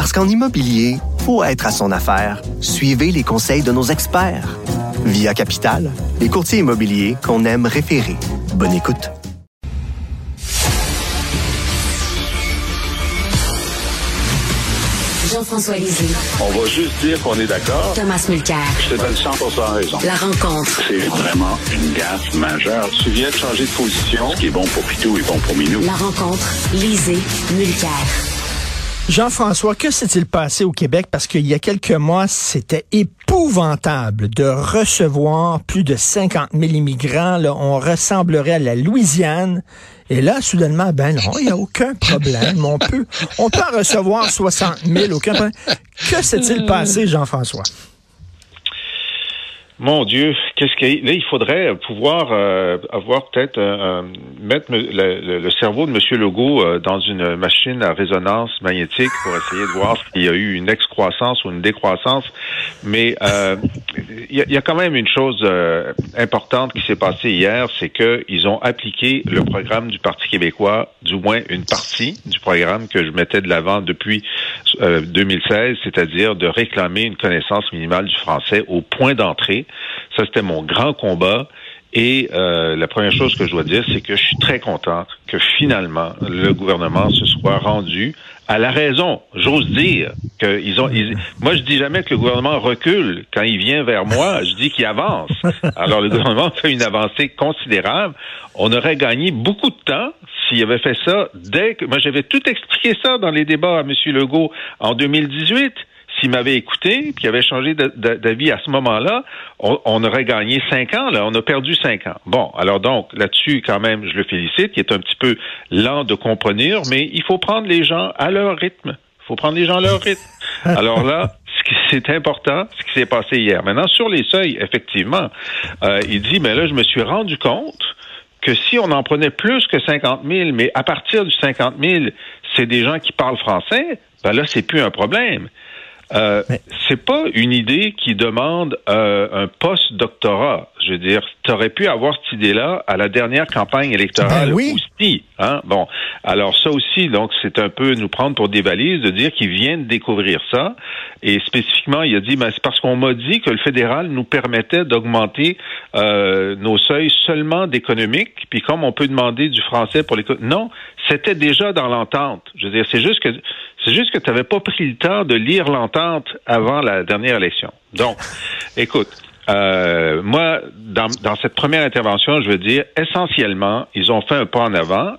Parce qu'en immobilier, faut être à son affaire. Suivez les conseils de nos experts. Via Capital, les courtiers immobiliers qu'on aime référer. Bonne écoute. Jean-François Lisée. On va juste dire qu'on est d'accord. Thomas Mulcair. Je te donne 100 raison. La rencontre. C'est vraiment une gaffe majeure. Tu viens de changer de position. Ce qui est bon pour Pitou est bon pour Minou. La rencontre. Lisée. Mulcair. Jean-François, que s'est-il passé au Québec? Parce qu'il y a quelques mois, c'était épouvantable de recevoir plus de 50 000 immigrants. Là, on ressemblerait à la Louisiane. Et là, soudainement, ben non, il n'y a aucun problème. On peut, on peut en recevoir 60 000, aucun problème. Que s'est-il passé, Jean-François? Mon Dieu, qu'est-ce qu'il là il faudrait pouvoir euh, avoir peut-être euh, mettre le, cerveau de Monsieur Legault euh, dans une machine à résonance magnétique pour essayer de voir s'il y a eu une excroissance ou une décroissance. Mais il y, a, quand même une chose importante qui s'est passée hier, c'est que ils ont appliqué le programme du Parti québécois, du moins une partie du programme que je mettais de l'avant depuis 2016, c'est-à-dire de réclamer une connaissance minimale du français au point d'entrée ça, c'était mon grand combat. Et euh, la première chose que je dois dire, c'est que je suis très content que finalement le gouvernement se soit rendu à la raison. J'ose dire qu'ils ont. moi, je dis jamais que le gouvernement recule quand il vient vers moi. Je dis qu'il avance. Alors, le gouvernement fait une avancée considérable. On aurait gagné beaucoup de temps s'il avait fait ça dès que. Moi, j'avais tout expliqué ça dans les débats à M. Legault en 2018 s'il m'avait écouté, puis avait changé d'avis à ce moment-là, on, aurait gagné cinq ans. Là, on a perdu cinq ans. Bon, alors donc là-dessus, quand même, je le félicite, qui est un petit peu lent de comprendre, mais il faut prendre les gens à leur rythme. Il faut prendre les gens à leur rythme. Alors là, c'est important, ce qui s'est passé hier. Maintenant, sur les seuils, effectivement, euh, il dit, mais là, je me suis rendu compte que si on en prenait plus que 50 000, mais à partir du 50 000, c'est des gens qui parlent français, ben là, c'est plus un problème. Euh, c'est pas une idée qui demande euh, un post-doctorat. Je veux dire, tu aurais pu avoir cette idée-là à la dernière campagne électorale ben oui. aussi. Hein? Bon, alors ça aussi, donc c'est un peu nous prendre pour des valises de dire qu'ils viennent découvrir ça. Et spécifiquement, il a dit, ben, c'est parce qu'on m'a dit que le fédéral nous permettait d'augmenter euh, nos seuils seulement d'économique. Puis comme on peut demander du français pour les... Non, c'était déjà dans l'entente. Je veux dire, c'est juste que c'est juste que tu n'avais pas pris le temps de lire l'entente avant la dernière élection. Donc, écoute, euh, moi, dans, dans cette première intervention, je veux dire, essentiellement, ils ont fait un pas en avant.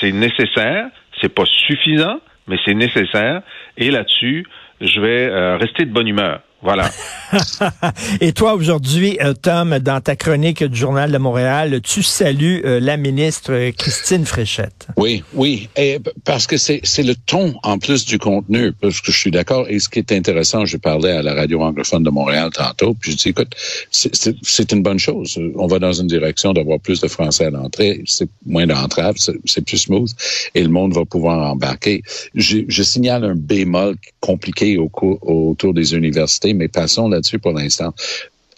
C'est nécessaire, c'est pas suffisant, mais c'est nécessaire. Et là-dessus, je vais euh, rester de bonne humeur. Voilà. Et toi, aujourd'hui, euh, Tom, dans ta chronique du Journal de Montréal, tu salues euh, la ministre euh, Christine Fréchette. Oui, oui. Et parce que c'est, le ton en plus du contenu, parce que je suis d'accord. Et ce qui est intéressant, je parlais à la radio anglophone de Montréal tantôt, puis je dis, écoute, c'est, c'est, une bonne chose. On va dans une direction d'avoir plus de Français à l'entrée. C'est moins d'entraves, c'est, plus smooth. Et le monde va pouvoir embarquer. Je, je signale un bémol compliqué au, autour des universités mais passons là-dessus pour l'instant.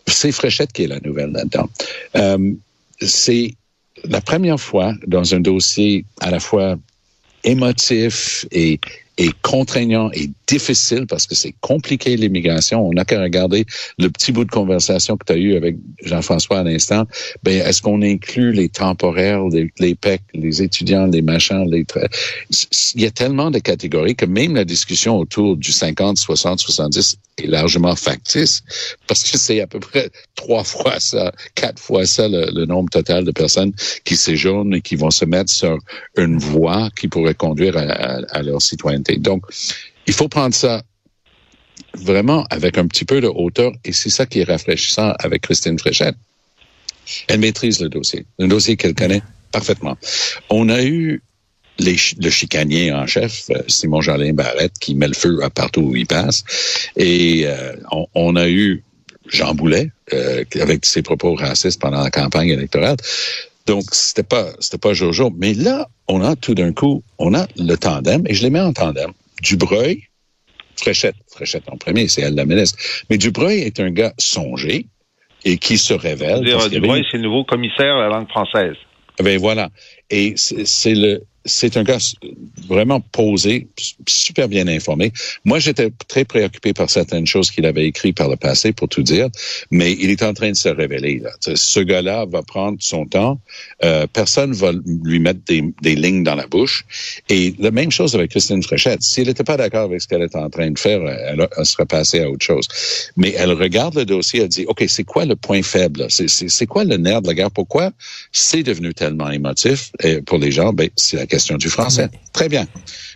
C'est Fréchette qui est la nouvelle là-dedans. Euh, c'est la première fois dans un dossier à la fois émotif et, et contraignant et difficile parce que c'est compliqué l'immigration. On n'a qu'à regarder le petit bout de conversation que tu as eu avec Jean-François à l'instant. Ben, est-ce qu'on inclut les temporaires, les, PEC, les étudiants, les machins, les Il y a tellement de catégories que même la discussion autour du 50, 60, 70 est largement factice parce que c'est à peu près trois fois ça, quatre fois ça le, nombre total de personnes qui séjournent et qui vont se mettre sur une voie qui pourrait conduire à leur citoyenneté. Donc, il faut prendre ça vraiment avec un petit peu de hauteur et c'est ça qui est rafraîchissant avec Christine Fréchette. Elle maîtrise le dossier, le dossier qu'elle connaît parfaitement. On a eu le chicanier en chef, euh, Simon Jolin Barrette, qui met le feu à partout où il passe. Et euh, on, on, a eu Jean Boulet euh, avec ses propos racistes pendant la campagne électorale. Donc, c'était pas, c'était pas Jojo. Mais là, on a tout d'un coup, on a le tandem, et je les mets en tandem. Dubreuil, Fréchette, Fréchette en premier, c'est elle la ministre. Mais Dubreuil est un gars songé et qui se révèle. Dubreuil, c'est le nouveau commissaire à la langue française. Ben voilà. Et c'est le, c'est un gars vraiment posé, super bien informé. Moi, j'étais très préoccupé par certaines choses qu'il avait écrites par le passé, pour tout dire, mais il est en train de se révéler. Ce gars-là va prendre son temps. Euh, personne va lui mettre des, des, lignes dans la bouche. Et la même chose avec Christine Fréchette. Si elle n'était pas d'accord avec ce qu'elle était en train de faire, elle, elle, serait passée à autre chose. Mais elle regarde le dossier, elle dit, OK, c'est quoi le point faible? C'est quoi le nerf de la guerre? Pourquoi c'est devenu tellement émotif pour les gens? Ben, c'est la question du français. Très bien.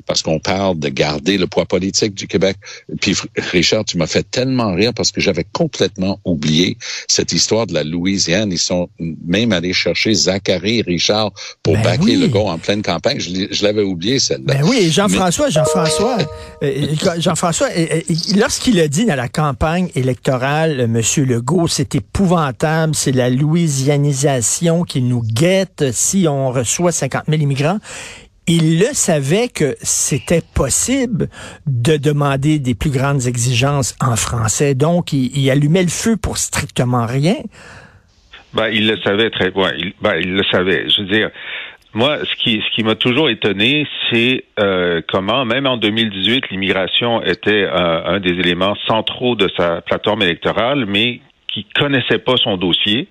Parce qu'on parle de garder le poids politique du Québec. Puis, Richard, tu m'as fait tellement rire parce que j'avais complètement oublié cette histoire de la Louisiane. Ils sont même allés chercher Zachary Richard pour ben baquer le gars en pleine campagne. Je, l'avais oublié, celle-là. Ben oui, Jean-François, Jean-François, euh, Jean-François, lorsqu'il a dit dans la campagne électorale, M. Legault, c'est épouvantable, c'est la louisianisation qui nous guette si on reçoit 50 000 immigrants il le savait que c'était possible de demander des plus grandes exigences en français. Donc, il, allumait le feu pour strictement rien. Ben, il le savait très bien. Il, ben, il le savait. Je veux dire, moi, ce qui, ce qui m'a toujours étonné, c'est euh, comment, même en 2018, l'immigration était un des éléments centraux de sa plateforme électorale, mais qui connaissait pas son dossier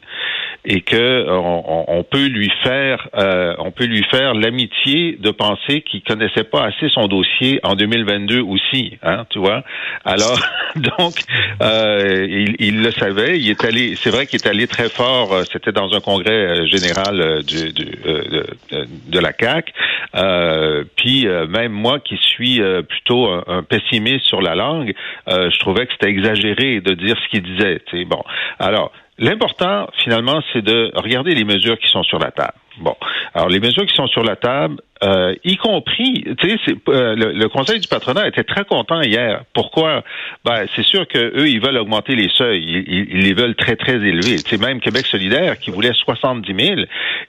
et que on, on peut lui faire euh, on peut lui faire l'amitié de penser qu'il connaissait pas assez son dossier en 2022 aussi hein tu vois. Alors donc euh, il, il, le savait il est allé c'est vrai qu'il est allé très fort euh, c'était dans un congrès euh, général du, du de, de, la CAC puis même moi qui suis plutôt un, pessimiste sur la langue je trouvais que c'était exagéré de dire ce qu'il disait bon alors L'important, finalement, c'est de regarder les mesures qui sont sur la table. Bon, alors les mesures qui sont sur la table, euh, y compris, tu sais, euh, le, le, Conseil du patronat était très content hier. Pourquoi? Ben, c'est sûr que eux, ils veulent augmenter les seuils. Ils, ils, les veulent très très élevés. Tu sais, même Québec solidaire qui voulait 70 000,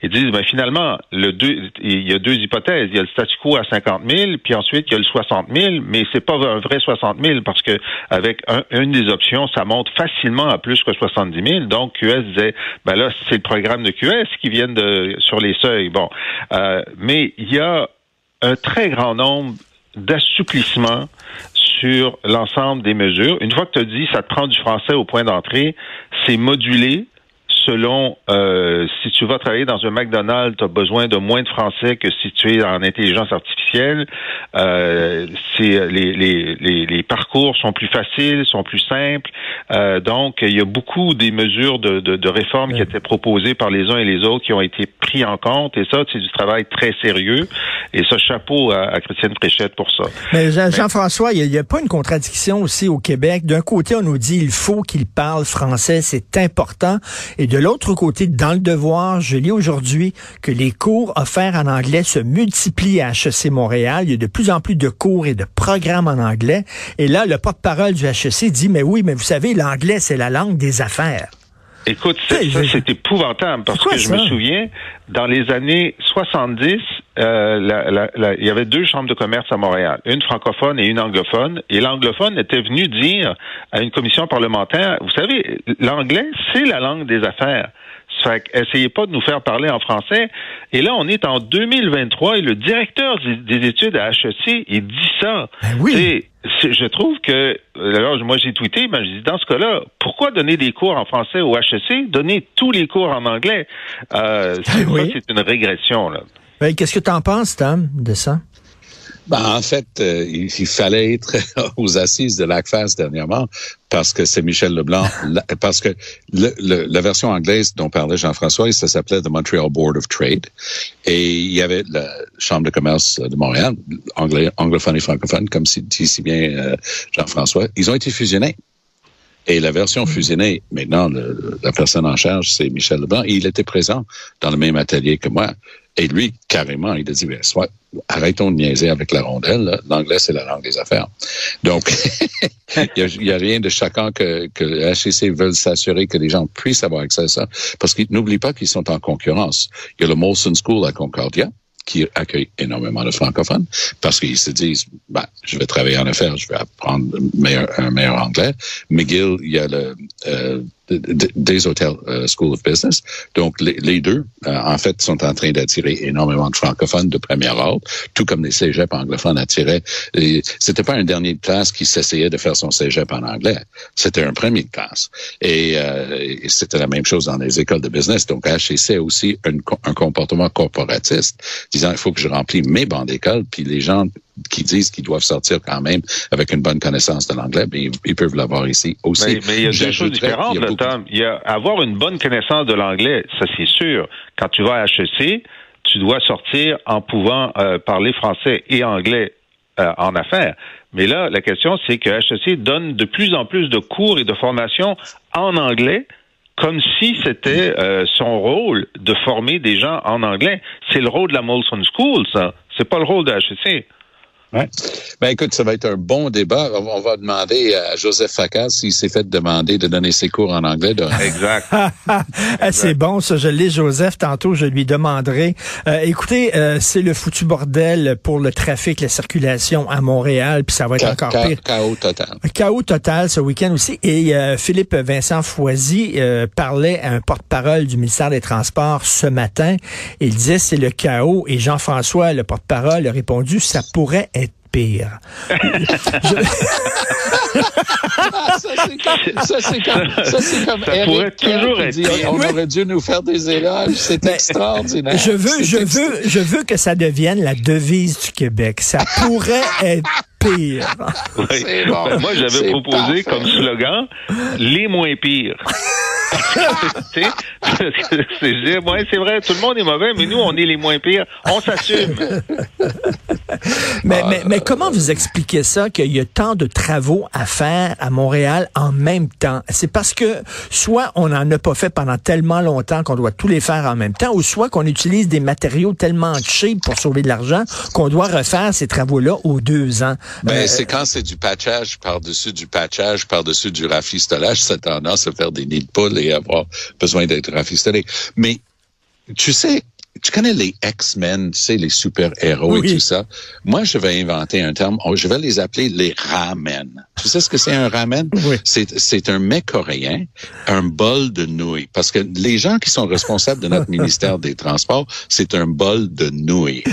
ils disent, ben finalement, le deux, il y a deux hypothèses. Il y a le statu quo à 50 000, puis ensuite il y a le 60 000, mais c'est pas un vrai 60 000 parce que avec un, une des options, ça monte facilement à plus que 70 000. Donc QS disait, ben là, c'est le programme de QS qui vient de sur les seuils. Bon, euh, mais il y a un très grand nombre d'assouplissements sur l'ensemble des mesures. Une fois que tu as dit ça te prend du français au point d'entrée, c'est modulé selon euh, si tu vas travailler dans un McDonald's, tu as besoin de moins de français que si tu es en intelligence artificielle. Euh, c'est les, les, les, les, parcours sont plus faciles, sont plus simples. Euh, donc, il y a beaucoup des mesures de, de, de réformes qui étaient proposées par les uns et les autres qui ont été pris en compte. Et ça, c'est du travail très sérieux. Et ça, chapeau à, à Christiane Préchette pour ça. Mais Jean-François, il n'y a, pas une contradiction aussi au Québec. D'un côté, on nous dit il faut qu'il parle français, c'est important. Et de l'autre côté, dans le devoir, je lis aujourd'hui que les cours offerts en anglais se multiplient à HEC Montréal. Il y a de plus en plus de cours et de programmes en anglais. Et là, le porte-parole du HEC dit, mais oui, mais vous savez, l'anglais, c'est la langue des affaires. Écoute, ça, c'est épouvantable parce que je me souviens, dans les années 70, euh, il y avait deux chambres de commerce à Montréal, une francophone et une anglophone, et l'anglophone était venu dire à une commission parlementaire, vous savez, l'anglais, c'est la langue des affaires. Fait essayez pas de nous faire parler en français. Et là, on est en 2023 et le directeur des études à HEC, il dit ça. Ben oui. je trouve que, alors moi j'ai tweeté, ben, je dis dans ce cas-là, pourquoi donner des cours en français au HEC, donner tous les cours en anglais? Euh, ben c'est une régression. Là. Ben, Qu'est-ce que tu en penses, Tom, de ça? Ben, en fait, euh, il, fallait être aux assises de l'ACFAS dernièrement parce que c'est Michel Leblanc, parce que le, la version anglaise dont parlait Jean-François, ça s'appelait The Montreal Board of Trade. Et il y avait la Chambre de commerce de Montréal, anglais, anglophone et francophone, comme dit si bien euh, Jean-François. Ils ont été fusionnés. Et la version fusionnée, maintenant, la personne en charge, c'est Michel Leblanc. Et il était présent dans le même atelier que moi. Et lui, carrément, il a dit, ben, soit, arrêtons de niaiser avec la rondelle. L'anglais, c'est la langue des affaires. Donc, il n'y a, rien de chacun que, que le HEC veulent s'assurer que les gens puissent avoir accès à ça. Parce qu'ils n'oublient pas qu'ils sont en concurrence. Il y a le Molson School à Concordia qui accueille énormément de francophones parce qu'ils se disent, ben, je vais travailler en affaires, je vais apprendre meilleur, un meilleur anglais. McGill, il y a le euh, des hôtels euh, School of Business. Donc, les, les deux, euh, en fait, sont en train d'attirer énormément de francophones de première ordre, tout comme les cégeps anglophones attiraient. C'était pas un dernier de classe qui s'essayait de faire son cégep en anglais. C'était un premier de classe. Et, euh, c'était la même chose dans les écoles de business. Donc, HEC a aussi un, un comportement corporatiste, disant, il faut que je remplis mes bancs d'école, puis les gens qui disent qu'ils doivent sortir quand même avec une bonne connaissance de l'anglais, mais ils, peuvent l'avoir ici aussi. Mais, mais, il y a deux choses différentes, Tom. Il y a avoir une bonne connaissance de l'anglais, ça c'est sûr. Quand tu vas à HEC, tu dois sortir en pouvant euh, parler français et anglais euh, en affaires. Mais là, la question, c'est que HEC donne de plus en plus de cours et de formations en anglais comme si c'était euh, son rôle de former des gens en anglais. C'est le rôle de la Molson School, ça. C'est pas le rôle de HEC. Ouais. Ben écoute, ça va être un bon débat. On va demander à Joseph Facal s'il s'est fait demander de donner ses cours en anglais. Exact. Ah, c'est bon, ça. Je l'ai, Joseph. Tantôt, je lui demanderai. Euh, écoutez, euh, c'est le foutu bordel pour le trafic, la circulation à Montréal, puis ça va être encore pire. Chaos total. Chaos total ce week-end aussi. Et euh, Philippe Vincent Foisy parlait à un porte-parole du ministère des Transports ce matin. Il disait c'est le chaos. Et Jean-François, le porte-parole, a répondu ça pourrait être pire. ça, c'est comme, ça, c'est comme, ça Eric toujours être dit, on aurait dû nous faire des éloges. C'est extraordinaire. Je veux, je veux, je veux que ça devienne la devise du Québec. Ça pourrait être pire. Oui. Bon. Moi, j'avais proposé comme slogan les moins pires. c'est vrai, tout le monde est mauvais, mais nous, on est les moins pires. On s'assume. mais, mais, mais, comment vous expliquez ça qu'il y a tant de travaux à faire à Montréal en même temps? C'est parce que soit on n'en a pas fait pendant tellement longtemps qu'on doit tous les faire en même temps, ou soit qu'on utilise des matériaux tellement cheap pour sauver de l'argent qu'on doit refaire ces travaux-là aux deux ans. Ben, euh, c'est quand c'est du patchage par-dessus du patchage par-dessus du rafistolage, ça tendance à faire des nids de poules et avoir besoin d'être rafistolé. Mais tu sais, tu connais les X-Men, tu sais, les super-héros et tout ça. Moi, je vais inventer un terme, je vais les appeler les ramen. Tu sais ce que c'est un ramen? Oui. C'est un mets coréen, un bol de nouilles. Parce que les gens qui sont responsables de notre ministère des Transports, c'est un bol de nouilles.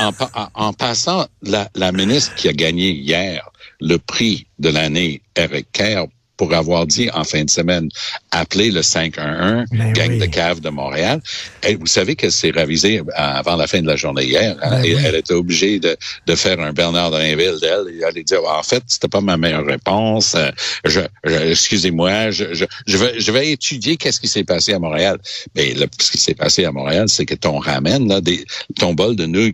En, en, passant, la, la ministre qui a gagné hier le prix de l'année, Eric Kerr, pour avoir dit en fin de semaine, appelez le 511, ben gang de cave de Montréal. Et vous savez qu'elle s'est ravisée avant la fin de la journée hier. Hein? Ben elle était obligée de, de faire un Bernard Drinville d'elle. Elle allait dire, en fait, c'était pas ma meilleure réponse. Euh, je, excusez-moi, je, je, je, vais, je vais étudier qu'est-ce qui s'est passé à Montréal. Mais ce qui s'est passé à Montréal, c'est que ton ramène, là, des, ton bol de nœuds,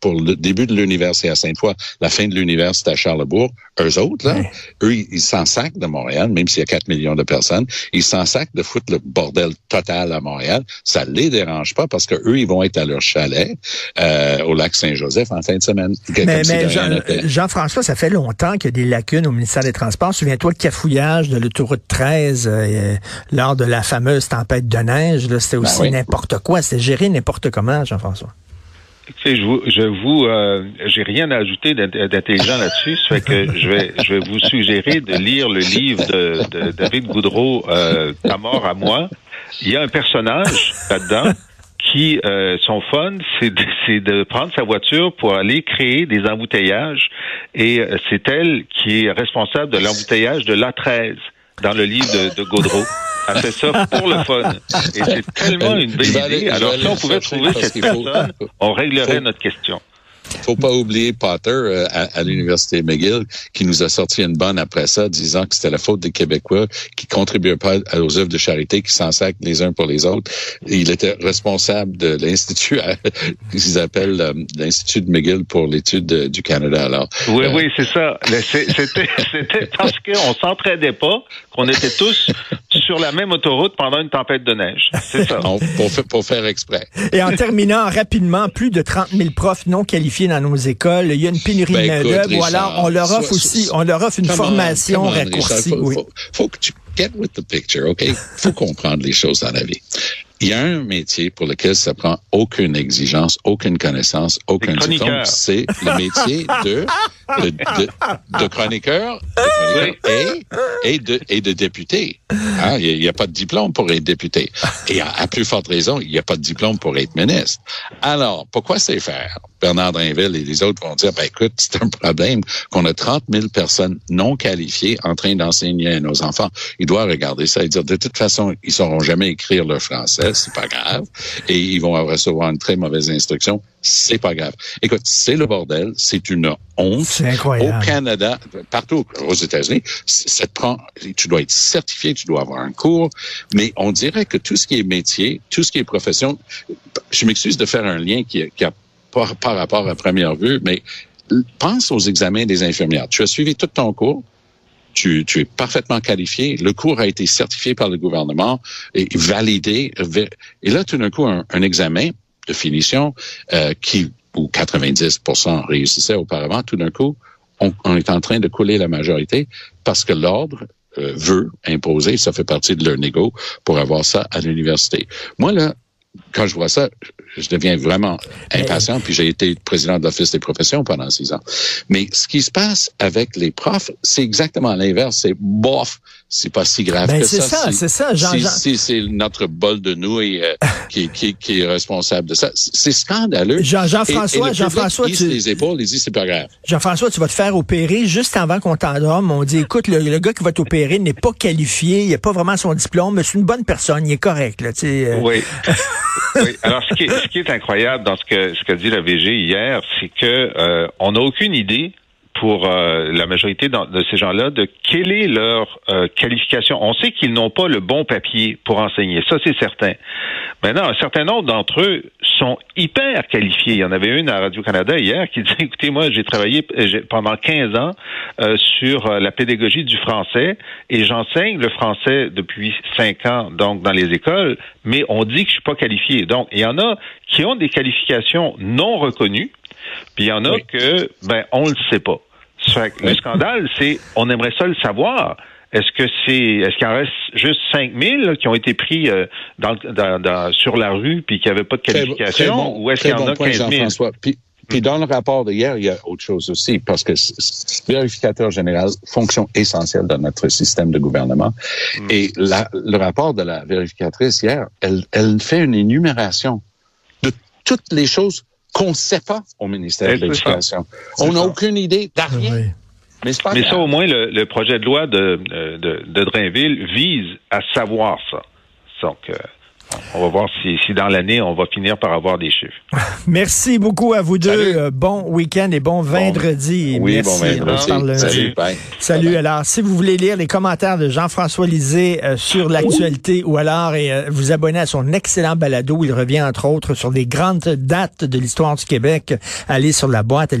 pour le début de l'université à Sainte-Foy, la fin de l'université à Charlebourg, eux autres, là, eux, ils s'en sacent de Montréal même s'il y a 4 millions de personnes. Ils s'en sacent de foutre le bordel total à Montréal. Ça les dérange pas parce que eux, ils vont être à leur chalet euh, au lac Saint-Joseph en fin de semaine. Mais, Jean-François, ça fait longtemps qu'il y a des lacunes au ministère des Transports. Souviens-toi le cafouillage de l'autoroute 13 euh, lors de la fameuse tempête de neige. C'était ben aussi n'importe quoi. C'était géré n'importe comment, Jean-François je vous, je vous, euh, j'ai rien à ajouter d'intelligent là-dessus. Ça fait que je vais, je vais vous suggérer de lire le livre de, de David Goudreau, euh, Ta mort à moi. Il y a un personnage là-dedans qui, euh, son fun, c'est de, de, prendre sa voiture pour aller créer des embouteillages. Et euh, c'est elle qui est responsable de l'embouteillage de l'A13 dans le livre de, de Gaudreau. Elle fait ça pour le fun. Et c'est tellement une belle idée. Alors, si on pouvait trouver cette personne, on réglerait notre question faut pas oublier Potter euh, à, l'université McGill qui nous a sorti une bonne après ça, disant que c'était la faute des Québécois qui contribuaient pas aux œuvres de charité, qui s'en sacrent les uns pour les autres. il était responsable de l'institut qu'ils appellent euh, l'institut de McGill pour l'étude du Canada. Alors oui, euh, oui, c'est ça. C'était c'était parce qu'on s'entraidait pas, qu'on était tous sur la même autoroute pendant une tempête de neige. C'est ça. Non, pour, fa- pour faire exprès. Et en terminant rapidement, plus de 30 000 profs non qualifiés dans nos écoles. Il y a une pénurie Ben, de main-d'œuvre. Ou alors, on leur offre aussi, on leur offre une on, formation on, Richard, raccourcie. faut, oui. faut- faut que tu get with the picture, OK? faut comprendre les choses dans la vie. Il y a un métier pour lequel ça prend aucune exigence, aucune connaissance, aucun diplôme. C'est le métier de, de, de, de chroniqueur, de chroniqueur et, et, de, et de député. Hein, Il n'y a, pas de diplôme pour être député. Et à, à plus forte raison, il n'y a pas de diplôme pour être ministre. Alors, pourquoi c'est faire? Bernard Drinville et les autres vont dire, ben écoute, c'est un problème qu'on a 30 000 personnes non qualifiées en train d'enseigner à nos enfants. Ils doivent regarder ça et dire, de toute façon, ils sauront jamais écrire le français, c'est pas grave, et ils vont recevoir une très mauvaise instruction, c'est pas grave. Écoute, c'est le bordel, c'est une honte. Incroyable. Au Canada, partout aux États-Unis, ça te prend, tu dois être certifié, tu dois avoir un cours, mais on dirait que tout ce qui est métier, tout ce qui est profession, je m'excuse de faire un lien qui, qui a pas par rapport à première vue, mais pense aux examens des infirmières. Tu as suivi tout ton cours, tu, tu es parfaitement qualifié, le cours a été certifié par le gouvernement et validé, et là, tout d'un coup, un, un examen de finition euh, qui, où 90% réussissaient auparavant, tout d'un coup, on, on est en train de couler la majorité parce que l'ordre euh, veut imposer, ça fait partie de leur négo pour avoir ça à l'université. Moi, là, quand je vois ça, je deviens vraiment impatient, puis j'ai été président de l'Office des professions pendant six ans. Mais ce qui se passe avec les profs, c'est exactement l'inverse. C'est bof, c'est pas si grave Ben, que c'est ça. ça, c'est ça, Jean- si- Jean- si c'est notre bol de nouilles euh, qui, qui, qui est responsable de ça. C'est scandaleux. Jean- Jean-François, Et- et le Jean-François, tu- les épaules, il dit c'est pas grave. Jean-François, tu vas te faire opérer juste avant qu'on t'endorme. On dit, écoute, le, le gars qui va t'opérer n'est pas qualifié, il n'a pas vraiment son diplôme, mais c'est une bonne personne, il est correct. Là, tu sais, euh. Oui. oui. Alors, ce qui, est, ce qui est incroyable dans ce que ce qu'a dit la VG hier, c'est que euh, on n'a aucune idée pour euh, la majorité de ces gens-là de quelle est leur euh, qualification. On sait qu'ils n'ont pas le bon papier pour enseigner, ça c'est certain. Maintenant, un certain nombre d'entre eux sont hyper qualifiés. Il y en avait une à Radio-Canada hier qui disait, écoutez, moi j'ai travaillé euh, pendant 15 ans euh, sur euh, la pédagogie du français et j'enseigne le français depuis 5 ans donc dans les écoles, mais on dit que je suis pas qualifié. Donc, il y en a qui ont des qualifications non reconnues, puis il y en a Oui. que, ben, on le sait pas. Le scandale, c'est, on aimerait ça le savoir. Est-ce que c'est, est-ce qu'il en reste juste 5000 là, qui ont été pris euh, dans, dans- dans- sur la rue puis qui n'avaient pas de Très bon- qualification, très bon- ou est-ce très qu'il y en bon a point, 15 000? Jean-François. Puis, puis dans le rapport d'hier, il y a autre chose aussi, parce que vérificateur général, fonction essentielle dans notre système de gouvernement. Hmm. Et la- le rapport de la vérificatrice hier, elle, elle fait une énumération de toutes les choses qu'on ne sait pas au ministère de l'Éducation. On n'a aucune idée de rien. Oui. Mais pas ça, au moins, le, le projet de loi de, de, de Drainville vise à savoir ça. Donc, euh, on va voir si, si dans l'année, on va finir par avoir des chiffres. Merci beaucoup à vous deux. Salut. Euh, Bon week-end et bon vendredi. Oui, Merci. bon, lundi. Salut, bye. Salut. Bye-bye. Alors, si vous voulez lire les commentaires de Jean-François Lisée euh, sur l'actualité ou alors et, euh, vous abonner à son excellent balado, où il revient entre autres sur des grandes dates de l'histoire du Québec, allez sur la boîte